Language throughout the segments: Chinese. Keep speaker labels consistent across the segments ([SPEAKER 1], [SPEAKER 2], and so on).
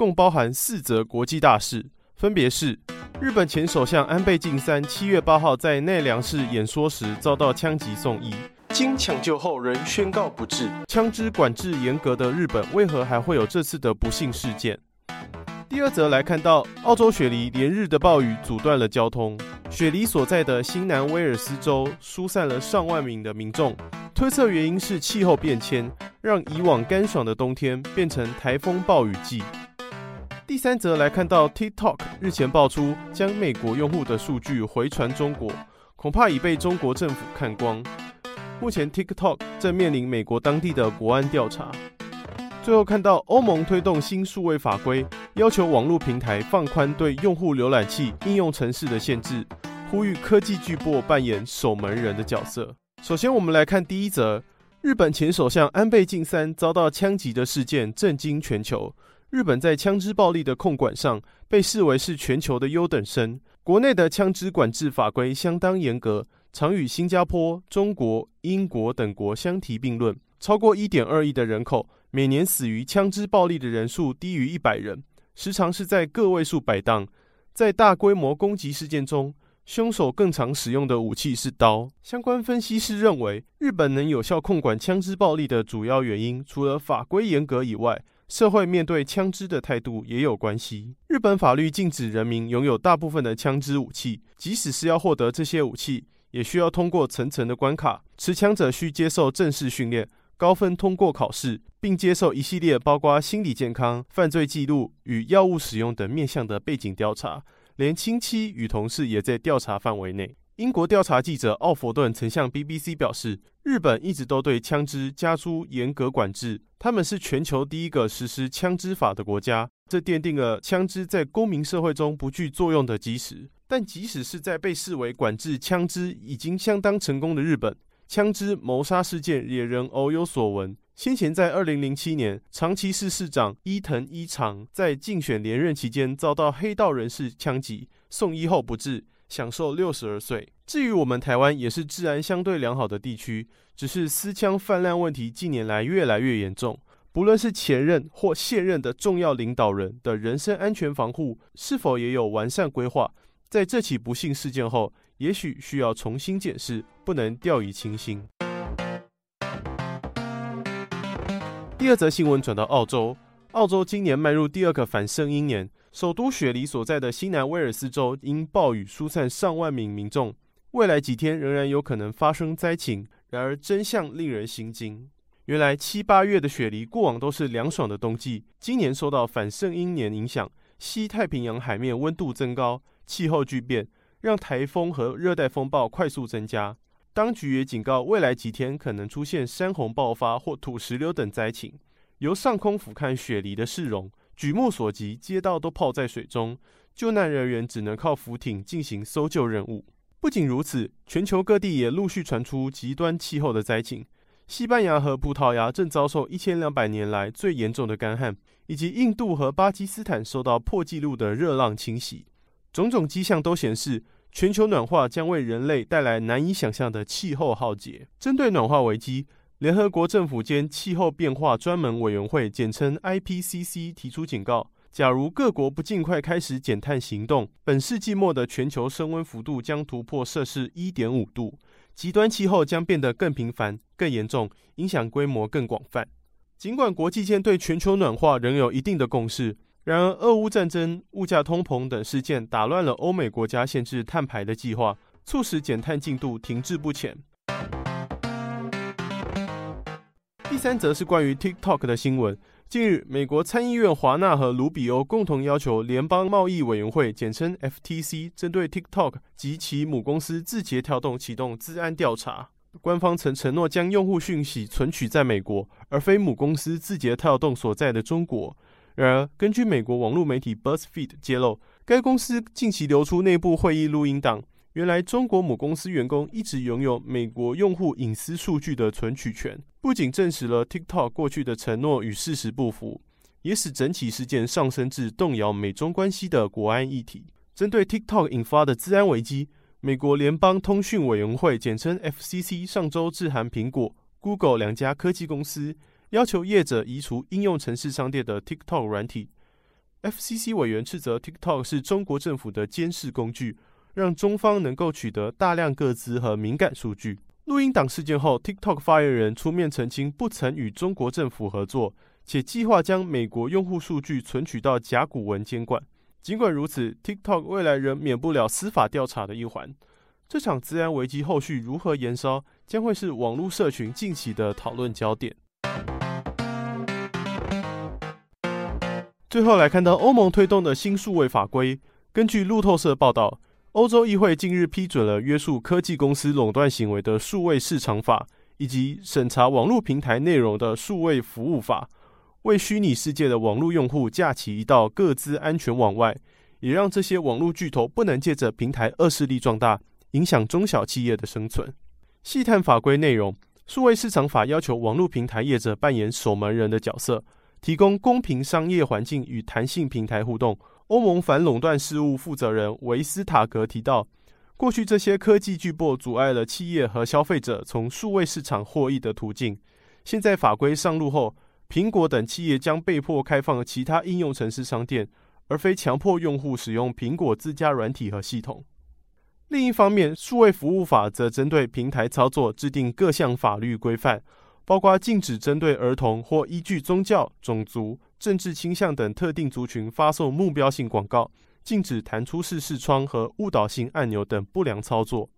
[SPEAKER 1] 共包含四则国际大事，分别是：日本前首相安倍晋三七月八号在奈良市演说时遭到枪击送医，经抢救后仍宣告不治。枪支管制严格的日本，为何还会有这次的不幸事件？第二则来看到，澳洲雪梨连日的暴雨阻断了交通，雪梨所在的新南威尔斯州疏散了上万名的民众，推测原因是气候变迁，让以往干爽的冬天变成台风暴雨季。第三则来看到，TikTok 日前爆出将美国用户的数据回传中国，恐怕已被中国政府看光。目前 TikTok 正面临美国当地的国安调查。最后看到欧盟推动新数位法规，要求网络平台放宽对用户浏览器应用程式的限制，呼吁科技巨擘扮演守门人的角色。首先，我们来看第一则：日本前首相安倍晋三遭到枪击的事件震惊全球。日本在枪支暴力的控管上被视为是全球的优等生，国内的枪支管制法规相当严格，常与新加坡、中国、英国等国相提并论。超过一点二亿的人口，每年死于枪支暴力的人数低于一百人，时常是在个位数摆荡。在大规模攻击事件中，凶手更常使用的武器是刀。相关分析师认为，日本能有效控管枪支暴力的主要原因，除了法规严格以外，社会面对枪支的态度也有关系。日本法律禁止人民拥有大部分的枪支武器，即使是要获得这些武器，也需要通过层层的关卡。持枪者需接受正式训练，高分通过考试，并接受一系列包括心理健康、犯罪记录与药物使用等面向的背景调查。连亲戚与同事也在调查范围内。英国调查记者奥佛顿曾向 BBC 表示，日本一直都对枪支加诸严格管制，他们是全球第一个实施枪支法的国家，这奠定了枪支在公民社会中不具作用的基石。但即使是在被视为管制枪支已经相当成功的日本，枪支谋杀事件也仍偶有所闻。先前在2007年，长崎市市长伊藤一长在竞选连任期间遭到黑道人士枪击，送医后不治。享受六十二岁。至于我们台湾，也是治安相对良好的地区，只是私枪泛滥问题近年来越来越严重。不论是前任或现任的重要领导人的人身安全防护是否也有完善规划，在这起不幸事件后，也许需要重新检视，不能掉以轻心。第二则新闻转到澳洲，澳洲今年迈入第二个反圣婴年。首都雪梨所在的新南威尔斯州因暴雨疏散上万名民众，未来几天仍然有可能发生灾情。然而真相令人心惊，原来七八月的雪梨过往都是凉爽的冬季，今年受到反圣婴年影响，西太平洋海面温度增高，气候巨变让台风和热带风暴快速增加。当局也警告，未来几天可能出现山洪爆发或土石流等灾情。由上空俯瞰雪梨的市容。举目所及，街道都泡在水中，救难人员只能靠浮艇进行搜救任务。不仅如此，全球各地也陆续传出极端气候的灾情。西班牙和葡萄牙正遭受一千两百年来最严重的干旱，以及印度和巴基斯坦受到破纪录的热浪侵袭。种种迹象都显示，全球暖化将为人类带来难以想象的气候浩劫。针对暖化危机，联合国政府间气候变化专门委员会（简称 IPCC） 提出警告：假如各国不尽快开始减碳行动，本世纪末的全球升温幅度将突破摄氏一点五度，极端气候将变得更频繁、更严重，影响规模更广泛。尽管国际间对全球暖化仍有一定的共识，然而俄乌战争、物价通膨等事件打乱了欧美国家限制碳排的计划，促使减碳进度停滞不前。第三则是关于 TikTok 的新闻。近日，美国参议院华纳和卢比欧共同要求联邦贸易委员会（简称 FTC） 针对 TikTok 及其母公司字节跳动启动治安调查。官方曾承诺将用户讯息存取在美国，而非母公司字节跳动所在的中国。然而，根据美国网络媒体 BuzzFeed 揭露，该公司近期流出内部会议录音档。原来，中国母公司员工一直拥有美国用户隐私数据的存取权，不仅证实了 TikTok 过去的承诺与事实不符，也使整起事件上升至动摇美中关系的国安议题。针对 TikTok 引发的治安危机，美国联邦通讯委员会（简称 FCC） 上周致函苹果、Google 两家科技公司，要求业者移除应用程式商店的 TikTok 软体。FCC 委员斥责 TikTok 是中国政府的监视工具。让中方能够取得大量个资和敏感数据。录音档事件后，TikTok 发言人出面澄清，不曾与中国政府合作，且计划将美国用户数据存取到甲骨文监管。尽管如此，TikTok 未来仍免不了司法调查的一环。这场资安危机后续如何延烧，将会是网络社群近期的讨论焦点。最后来看到欧盟推动的新数位法规，根据路透社报道。欧洲议会近日批准了约束科技公司垄断行为的数位市场法，以及审查网络平台内容的数位服务法，为虚拟世界的网络用户架起一道各自安全网外，也让这些网络巨头不能借着平台恶势力壮大，影响中小企业的生存。细探法规内容，数位市场法要求网络平台业者扮演守门人的角色，提供公平商业环境与弹性平台互动。欧盟反垄断事务负责人维斯塔格提到，过去这些科技巨擘阻碍了企业和消费者从数位市场获益的途径。现在法规上路后，苹果等企业将被迫开放其他应用程式商店，而非强迫用户使用苹果自家软体和系统。另一方面，数位服务法则针对平台操作制定各项法律规范，包括禁止针对儿童或依据宗教、种族。政治倾向等特定族群发送目标性广告，禁止弹出式视窗和误导性按钮等不良操作。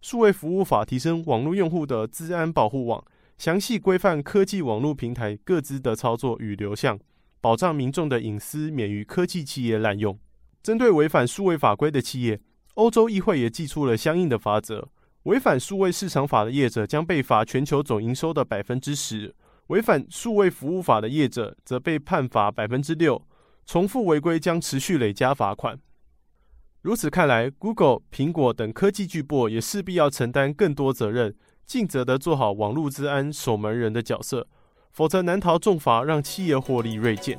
[SPEAKER 1] 数位服务法提升网络用户的资安保护网，详细规范科技网络平台各自的操作与流向，保障民众的隐私免于科技企业滥用。针对违反数位法规的企业，欧洲议会也祭出了相应的法则，违反数位市场法的业者将被罚全球总营收的百分之十。违反数位服务法的业者则被判罚百分之六，重复违规将持续累加罚款。如此看来，Google、苹果等科技巨擘也势必要承担更多责任，尽责地做好网络治安守门人的角色，否则难逃重罚，让企业获利锐减。